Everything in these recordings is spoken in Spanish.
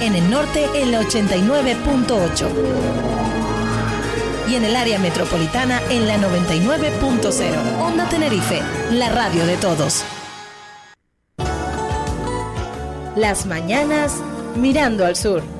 En el norte, el 89.8. Y en el área metropolitana, en la 99.0. Onda Tenerife, la radio de todos. Las mañanas mirando al sur.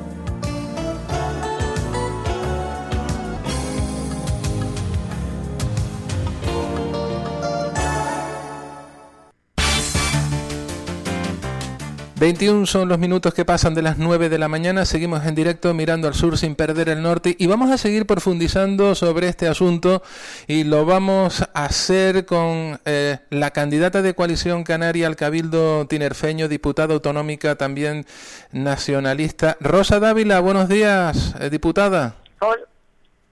21 son los minutos que pasan de las 9 de la mañana. Seguimos en directo mirando al sur sin perder el norte y vamos a seguir profundizando sobre este asunto y lo vamos a hacer con eh, la candidata de coalición canaria al Cabildo Tinerfeño, diputada autonómica también nacionalista. Rosa Dávila, buenos días, eh, diputada. Hola.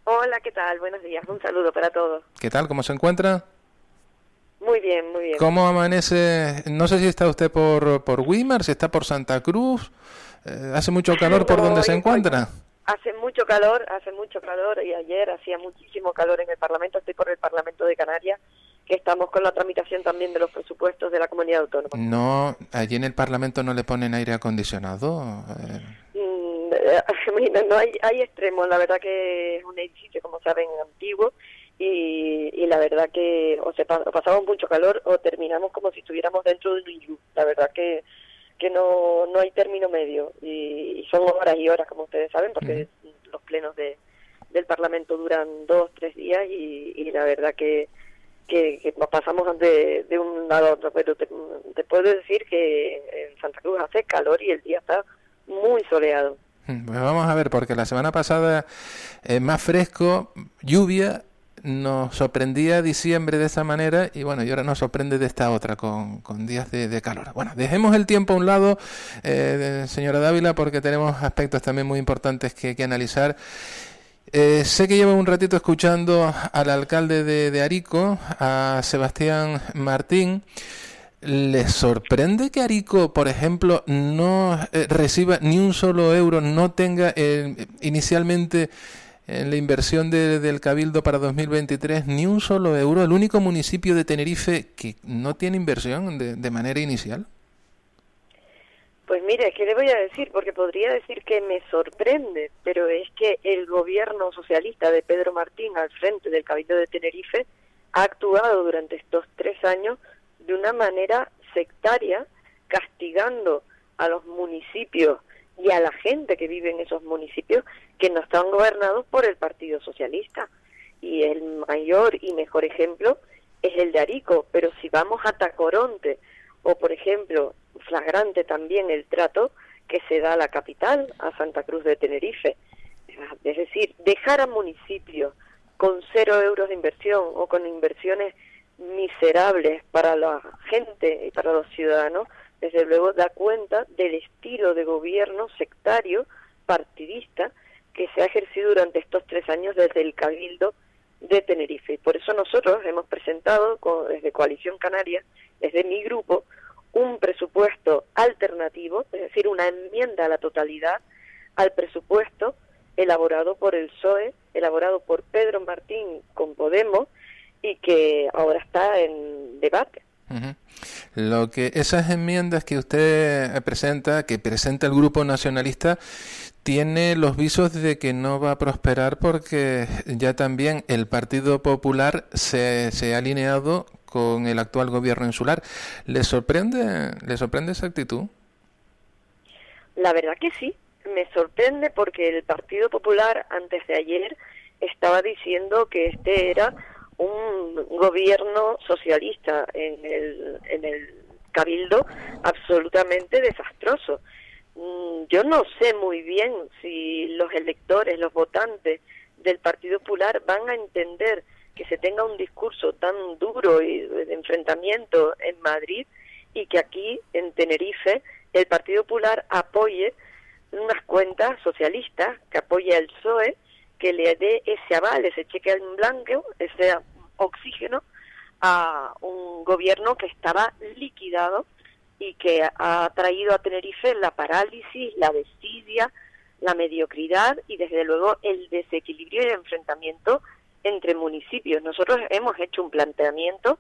Hola, ¿qué tal? Buenos días. Un saludo para todos. ¿Qué tal? ¿Cómo se encuentra? Muy bien, muy bien. ¿Cómo amanece? No sé si está usted por, por Weimar, si está por Santa Cruz. Eh, ¿Hace mucho calor por donde se encuentra? Hace mucho calor, hace mucho calor y ayer hacía muchísimo calor en el Parlamento. Estoy por el Parlamento de Canarias, que estamos con la tramitación también de los presupuestos de la comunidad autónoma. No, allí en el Parlamento no le ponen aire acondicionado. Eh. Mm, eh, no hay, hay extremos. La verdad que es un edificio, como saben, antiguo y, la verdad que o, se, pasamos mucho calor o terminamos como si estuviéramos dentro de un iglú. La verdad que, que no, no hay término medio y, son horas y horas, como ustedes saben, porque los plenos de, del Parlamento duran dos, tres días y, la verdad que, que, pasamos de, de, un lado a otro. Pero te, puedo decir que en Santa Cruz hace calor y el día está muy soleado. Pues vamos a ver, porque la semana pasada es más fresco, lluvia nos sorprendía diciembre de esa manera y bueno, y ahora nos sorprende de esta otra con, con días de, calor. Bueno, dejemos el tiempo a un lado, eh, señora Dávila, porque tenemos aspectos también muy importantes que, que analizar. Eh, sé que llevo un ratito escuchando al alcalde de, Arico, a Sebastián Martín. ¿Les sorprende que Arico, por ejemplo, no eh, reciba ni un solo euro, no tenga inicialmente en la inversión del Cabildo para 2023 ni un solo euro, el único municipio de Tenerife que no tiene inversión de, manera inicial? Pues mire, ¿qué le voy a decir? Porque podría decir que me sorprende, pero es que el gobierno socialista de Pedro Martín al frente del Cabildo de Tenerife ha actuado durante estos tres años de una manera sectaria, castigando a los municipios y a la gente que vive en esos municipios que no están gobernados por el Partido Socialista. Y el mayor y mejor ejemplo es el de Arico, pero si vamos a Tacoronte o, por ejemplo, flagrante también el trato que se da a la capital, a Santa Cruz de Tenerife. Es decir, dejar a municipios con cero euros de inversión o con inversiones miserables para la gente y para los ciudadanos, desde luego da cuenta del estilo de gobierno sectario, partidista, que se ha ejercido durante estos tres años desde el Cabildo de Tenerife. Por eso nosotros hemos presentado desde Coalición Canaria, desde mi grupo, un presupuesto alternativo, es decir, una enmienda a la totalidad al presupuesto elaborado por el PSOE, elaborado por Pedro Martín con Podemos y que ahora está en debate. Lo que esas enmiendas que usted presenta, que presenta el grupo nacionalista, tiene los visos de que no va a prosperar porque ya también el Partido Popular se, se ha alineado con el actual gobierno insular. ¿Le sorprende, le sorprende esa actitud? La verdad que sí, me sorprende porque el Partido Popular antes de ayer estaba diciendo que este era un gobierno socialista en el, en el cabildo absolutamente desastroso. Mm, yo no sé muy bien si los electores, los votantes del Partido Popular van a entender que se tenga un discurso tan duro y de enfrentamiento en Madrid y que aquí en Tenerife el Partido Popular apoye unas cuentas socialistas que apoya el PSOE que le dé ese aval, ese cheque en blanco, ese oxígeno a un gobierno que estaba liquidado y que ha traído a Tenerife la parálisis, la desidia, la mediocridad y desde luego el desequilibrio y el enfrentamiento entre municipios. Nosotros hemos hecho un planteamiento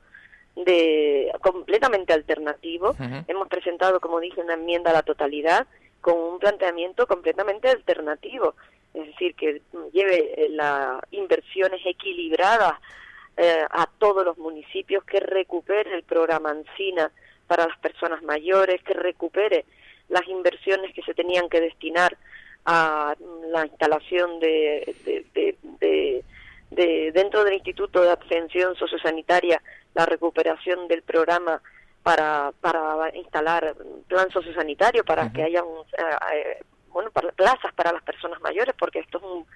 de completamente alternativo. Hemos presentado, como dije, una enmienda a la totalidad con un planteamiento completamente alternativo, es decir, que lleve eh, las inversiones equilibradas eh, a todos los municipios, que recupere el programa Ancina para las personas mayores, que recupere las inversiones que se tenían que destinar a la instalación de, de, de, dentro del Instituto de Atención Sociosanitaria, la recuperación del programa para, para instalar plan sociosanitario, para que haya un, eh, bueno, para, plazas para las personas mayores, porque esto es un,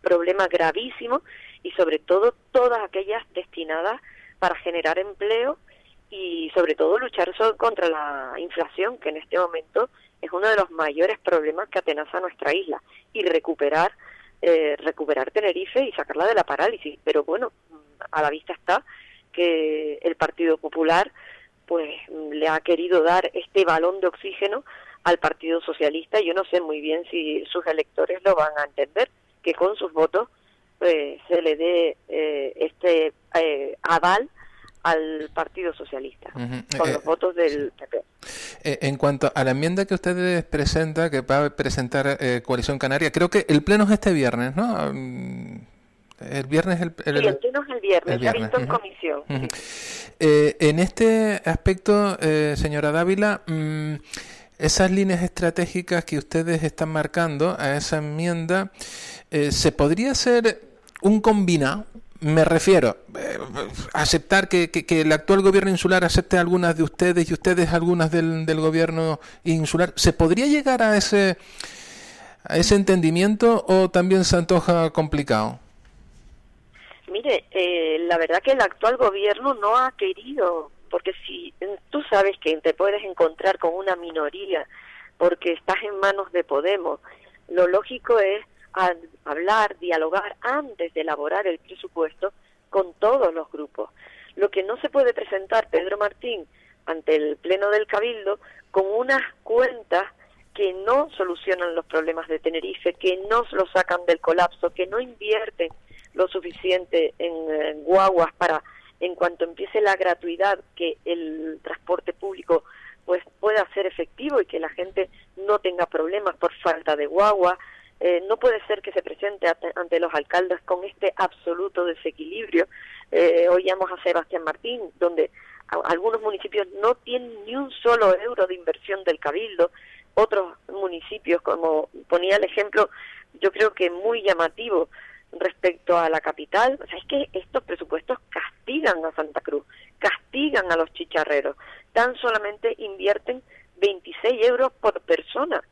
problema gravísimo y sobre todo todas aquellas destinadas para generar empleo y sobre todo luchar contra la inflación, que en este momento es uno de los mayores problemas que atenaza a nuestra isla, y recuperar, eh, recuperar Tenerife y sacarla de la parálisis. Pero bueno, a la vista está que el Partido Popular pues le ha querido dar este balón de oxígeno al Partido Socialista. Yo no sé muy bien si sus electores lo van a entender, que con sus votos pues, se le dé eh, este eh, aval al Partido Socialista, con los eh, votos del PP. en cuanto a la enmienda que ustedes presentan, que va a presentar Coalición Canaria, creo que el pleno es este viernes, ¿no? Mm, el viernes el, el, sí, el pleno es el viernes, el visto en comisión. en este aspecto, señora Dávila, mm, esas líneas estratégicas que ustedes están marcando a esa enmienda, ¿se podría hacer un combinado? Me refiero, eh, aceptar que, que, el actual gobierno insular acepte algunas de ustedes y ustedes algunas del, del gobierno insular. ¿Se podría llegar a ese, a ese entendimiento o también se antoja complicado? Mire, eh, la verdad que el actual gobierno no ha querido, porque si tú sabes que te puedes encontrar con una minoría porque estás en manos de Podemos, lo lógico es hablar, dialogar antes de elaborar el presupuesto con todos los grupos. Lo que no se puede presentar Pedro Martín ante el Pleno del Cabildo con unas cuentas que no solucionan los problemas de Tenerife, que no lo sacan del colapso, que no invierten lo suficiente en, guaguas para, en cuanto empiece la gratuidad, que el transporte público pues pueda ser efectivo y que la gente no tenga problemas por falta de guagua, eh, no puede ser que se presente ante los alcaldes con este absoluto desequilibrio. Eh, oíamos a Sebastián Martín, donde algunos municipios no tienen ni un solo euro de inversión del cabildo, otros municipios, como ponía el ejemplo, yo creo que muy llamativo respecto a la capital, o sea, es que estos presupuestos castigan a Santa Cruz, castigan a los chicharreros, tan solamente invierten 26 euros por persona.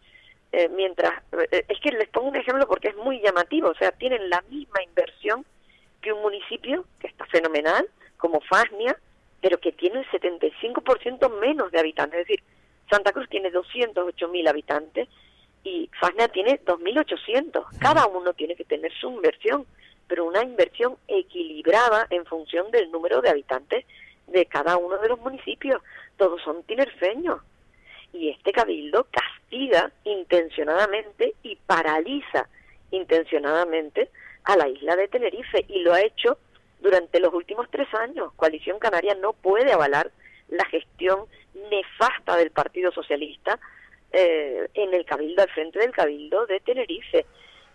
Eh, mientras, eh, es que les pongo un ejemplo porque es muy llamativo, o sea, tienen la misma inversión que un municipio que está fenomenal, como Fasnia, pero que tiene el 75% menos de habitantes, es decir, Santa Cruz tiene 208.000 habitantes y Fasnia tiene 2.800. Cada uno tiene que tener su inversión, pero una inversión equilibrada en función del número de habitantes de cada uno de los municipios. Todos son tinerfeños y este cabildo castiga intencionadamente y paraliza intencionadamente a la isla de Tenerife y lo ha hecho durante los últimos tres años. Coalición Canaria no puede avalar la gestión nefasta del Partido Socialista eh, en el cabildo, al frente del cabildo de Tenerife.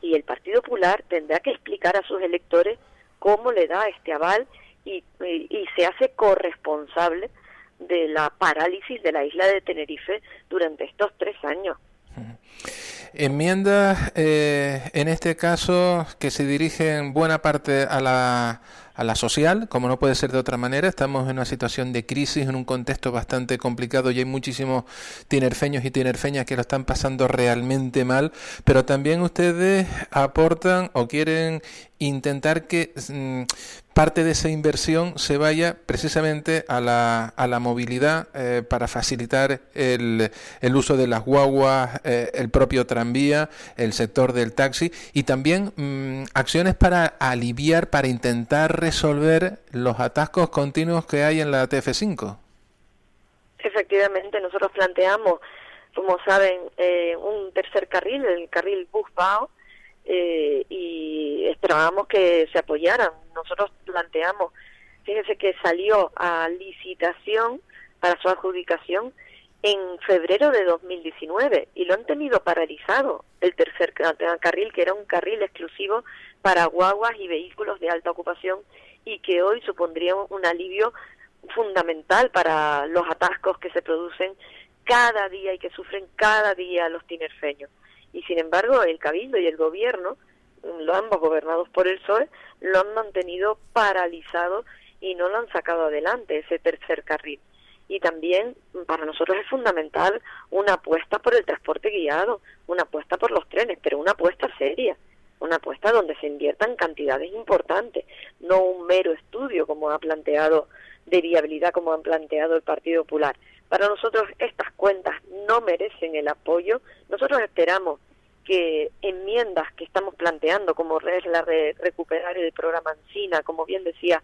Y el Partido Popular tendrá que explicar a sus electores cómo le da este aval y, y se hace corresponsable de la parálisis de la isla de Tenerife durante estos tres años. Enmiendas, eh, en este caso, que se dirigen buena parte a la, a la social, como no puede ser de otra manera. Estamos en una situación de crisis, en un contexto bastante complicado y hay muchísimos tinerfeños y tinerfeñas que lo están pasando realmente mal, pero también ustedes aportan o quieren intentar que mm, parte de esa inversión se vaya precisamente a la, a la movilidad eh, para facilitar el, el, uso de las guaguas, eh, el propio tranvía, el sector del taxi y también mm, acciones para aliviar, para intentar resolver los atascos continuos que hay en la TF5. Efectivamente, nosotros planteamos, como saben, eh, un tercer carril, el carril Busbao, eh, y esperábamos que se apoyaran. Nosotros planteamos, fíjense que salió a licitación para su adjudicación en febrero de 2019 y lo han tenido paralizado el tercer carril, que era un carril exclusivo para guaguas y vehículos de alta ocupación y que hoy supondría un alivio fundamental para los atascos que se producen cada día y que sufren cada día los tinerfeños y sin embargo el Cabildo y el Gobierno, lo ambos gobernados por el PSOE, lo han mantenido paralizado y no lo han sacado adelante, ese tercer carril. Y también para nosotros es fundamental una apuesta por el transporte guiado, una apuesta por los trenes, pero una apuesta seria, una apuesta donde se inviertan cantidades importantes, no un mero estudio como ha planteado de viabilidad como han planteado el Partido Popular. Para nosotros estas cuentas no merecen el apoyo. Nosotros esperamos que enmiendas que estamos planteando, como es la de recuperar el programa Ancina, como bien decía,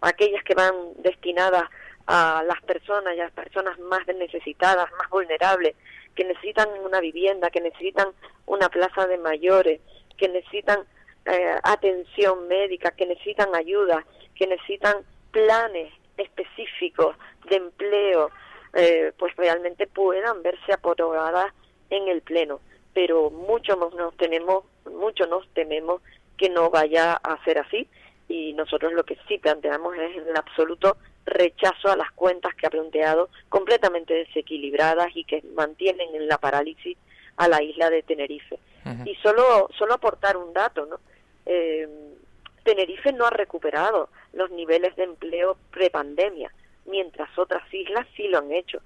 aquellas que van destinadas a las personas y a las personas más necesitadas, más vulnerables, que necesitan una vivienda, que necesitan una plaza de mayores, que necesitan eh, atención médica, que necesitan ayuda, que necesitan planes específicos de empleo, eh, pues realmente puedan verse aprobadas en el Pleno. Pero mucho nos, tenemos, mucho nos tememos que no vaya a ser así y nosotros lo que sí planteamos es el absoluto rechazo a las cuentas que ha planteado completamente desequilibradas y que mantienen en la parálisis a la isla de Tenerife. Y solo, solo aportar un dato, ¿no? Eh, Tenerife no ha recuperado los niveles de empleo prepandemia mientras otras islas sí lo han hecho.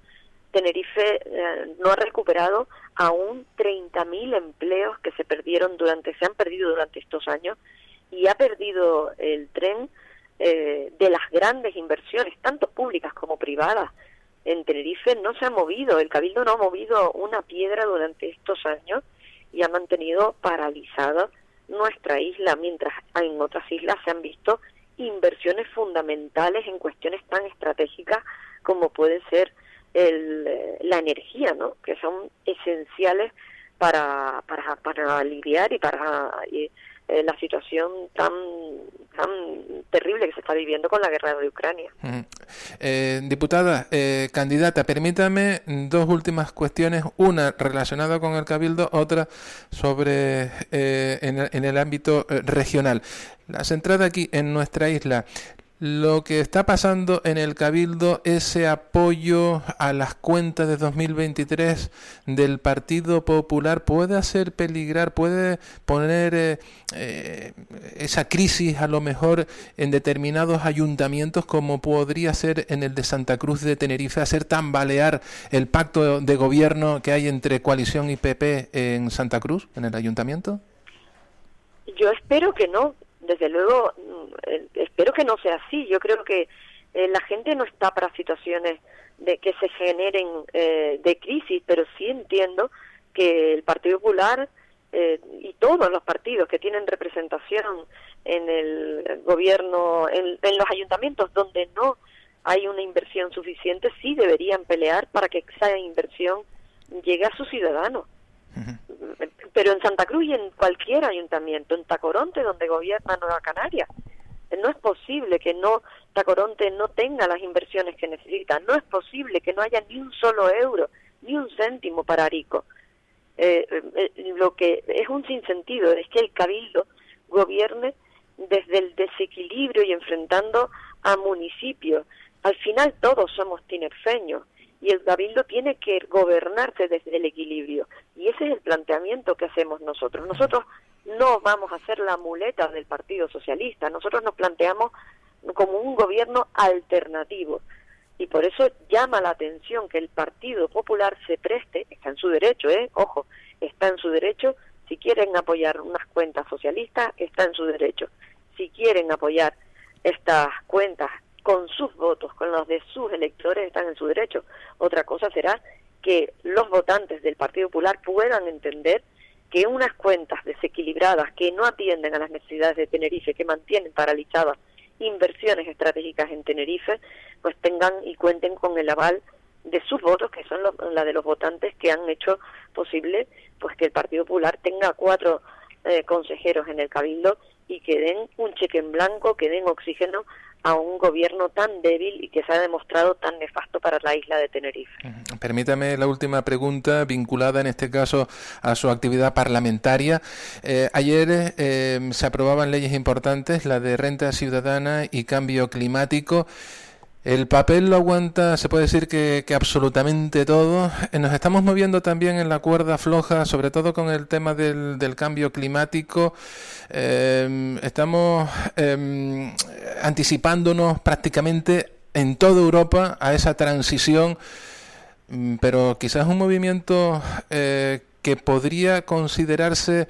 Tenerife eh, no ha recuperado aún 30.000 empleos que se perdieron durante, se han perdido durante estos años y ha perdido el tren eh, de las grandes inversiones, tanto públicas como privadas. En Tenerife no se ha movido, el Cabildo no ha movido una piedra durante estos años y ha mantenido paralizada nuestra isla, mientras en otras islas se han visto inversiones fundamentales en cuestiones tan estratégicas como puede ser el, eh, la energía, ¿no? que son esenciales para, para, para aliviar y para eh, la situación tan, tan terrible que se está viviendo con la guerra de Ucrania. Eh, diputada, eh, candidata, permítame dos últimas cuestiones, una relacionada con el Cabildo, otra sobre en, en, el ámbito regional. La centrada aquí en nuestra isla, lo que está pasando en el Cabildo, ese apoyo a las cuentas de 2023 del Partido Popular puede hacer peligrar, puede poner eh, eh, esa crisis a lo mejor en determinados ayuntamientos como podría ser en el de Santa Cruz de Tenerife, hacer tambalear el pacto de gobierno que hay entre coalición y PP en Santa Cruz, en el ayuntamiento? Yo espero que no, desde luego, mm, eh, espero que no sea así. Yo creo que eh, la gente no está para situaciones de que se generen eh, de crisis, pero sí entiendo que el Partido Popular y todos los partidos que tienen representación en el gobierno, en, los ayuntamientos donde no hay una inversión suficiente, sí deberían pelear para que esa inversión llegue a sus ciudadanos pero en Santa Cruz y en cualquier ayuntamiento, en Tacoronte, donde gobierna Nueva Canaria. No es posible que no Tacoronte no tenga las inversiones que necesita, no es posible que no haya ni un solo euro, ni un céntimo para Arico. Eh, eh, lo que es un sinsentido es que el cabildo gobierne desde el desequilibrio y enfrentando a municipios. Al final todos somos tinerfeños y el cabildo tiene que gobernarse desde el equilibrio. Y ese es el planteamiento que hacemos nosotros. Nosotros no vamos a ser la muleta del Partido Socialista, nosotros nos planteamos como un gobierno alternativo. Y por eso llama la atención que el Partido Popular se preste, está en su derecho, ¿eh? ojo, está en su derecho, si quieren apoyar unas cuentas socialistas, está en su derecho. Si quieren apoyar estas cuentas con sus votos, con los de sus electores, están en su derecho. Otra cosa será que los votantes del Partido Popular puedan entender que unas cuentas desequilibradas que no atienden a las necesidades de Tenerife, que mantienen paralizadas inversiones estratégicas en Tenerife, pues tengan y cuenten con el aval de sus votos, que son la de los votantes que han hecho posible pues que el Partido Popular tenga cuatro eh, consejeros en el Cabildo y que den un cheque en blanco, que den oxígeno a un gobierno tan débil y que se ha demostrado tan nefasto para la isla de Tenerife. Permítame la última pregunta vinculada en este caso a su actividad parlamentaria. Eh, ayer eh, se aprobaban leyes importantes, la de renta ciudadana y cambio climático. El papel lo aguanta, se puede decir que, absolutamente todo. Eh, nos estamos moviendo también en la cuerda floja, sobre todo con el tema del, cambio climático. Em, estamos em, anticipándonos prácticamente en toda Europa a esa transición, mm, pero quizás un movimiento eh, que podría considerarse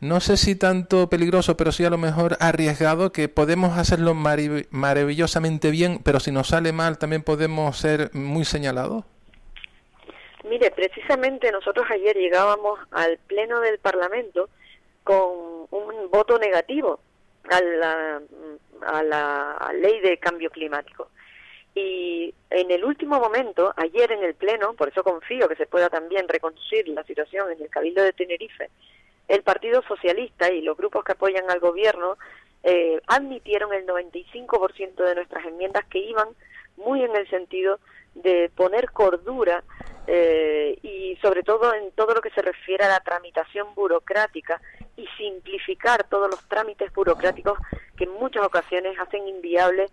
no sé si tanto peligroso, pero sí a lo mejor arriesgado, que podemos hacerlo maravillosamente bien, pero si nos sale mal también podemos ser muy señalados. Mire, precisamente nosotros ayer llegábamos al Pleno del Parlamento con un voto negativo a la, a la ley de cambio climático. Y en el último momento, ayer en el Pleno, por eso confío que se pueda también reconducir la situación en el Cabildo de Tenerife, el Partido Socialista y los grupos que apoyan al gobierno eh, admitieron el 95% de nuestras enmiendas que iban muy en el sentido de poner cordura eh, y sobre todo en todo lo que se refiere a la tramitación burocrática y simplificar todos los trámites burocráticos que en muchas ocasiones hacen inviable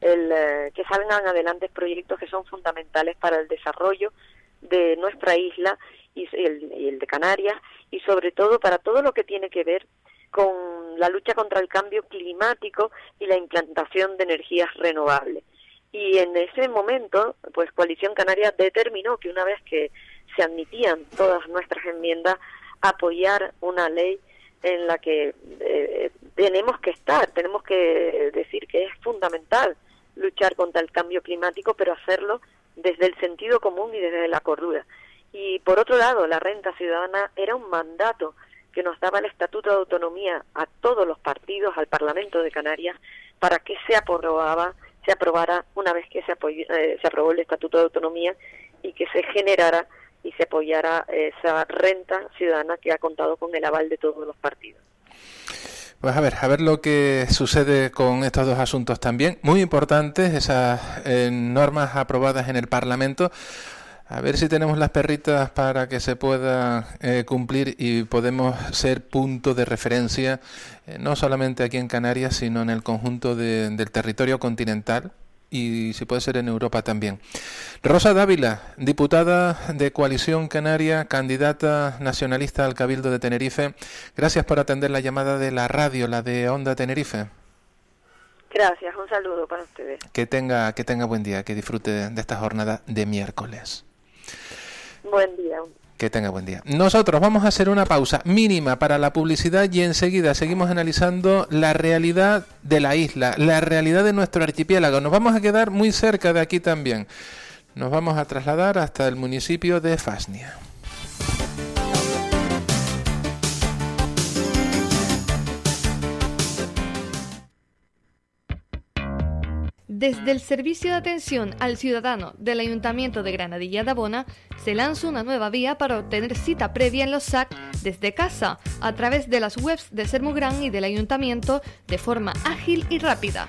el, eh, que salgan adelante proyectos que son fundamentales para el desarrollo de nuestra isla y el, de Canarias y sobre todo para todo lo que tiene que ver con la lucha contra el cambio climático y la implantación de energías renovables. Y en ese momento, pues Coalición Canaria determinó que una vez que se admitían todas nuestras enmiendas, apoyar una ley en la que eh, tenemos que estar, tenemos que decir que es fundamental luchar contra el cambio climático, pero hacerlo desde el sentido común y desde la cordura. Y por otro lado, la renta ciudadana era un mandato que nos daba el Estatuto de Autonomía a todos los partidos, al Parlamento de Canarias, para que se aprobaba, se aprobara una vez que se, eh, se aprobó el Estatuto de Autonomía y que se generara y se apoyara esa renta ciudadana que ha contado con el aval de todos los partidos. Pues a ver, a ver lo que sucede con estos dos asuntos también, muy importantes, esas eh, normas aprobadas en el Parlamento. A ver si tenemos las perritas para que se pueda eh, cumplir y podemos ser punto de referencia, eh, no solamente aquí en Canarias, sino en el conjunto del territorio continental y si puede ser en Europa también. Rosa Dávila, diputada de Coalición Canaria, candidata nacionalista al Cabildo de Tenerife, gracias por atender la llamada de la radio, la de Onda Tenerife. Gracias, un saludo para ustedes. Que tenga, que tenga buen día, que disfrute de esta jornada de miércoles. Buen día. Que tenga buen día. Nosotros vamos a hacer una pausa mínima para la publicidad y enseguida seguimos analizando la realidad de la isla, la realidad de nuestro archipiélago. Nos vamos a quedar muy cerca de aquí también. Nos vamos a trasladar hasta el municipio de Fasnia. Desde el Servicio de Atención al Ciudadano del Ayuntamiento de Granadilla de Abona se lanza una nueva vía para obtener cita previa en los SAC desde casa a través de las webs de Sermugran y del Ayuntamiento de forma ágil y rápida.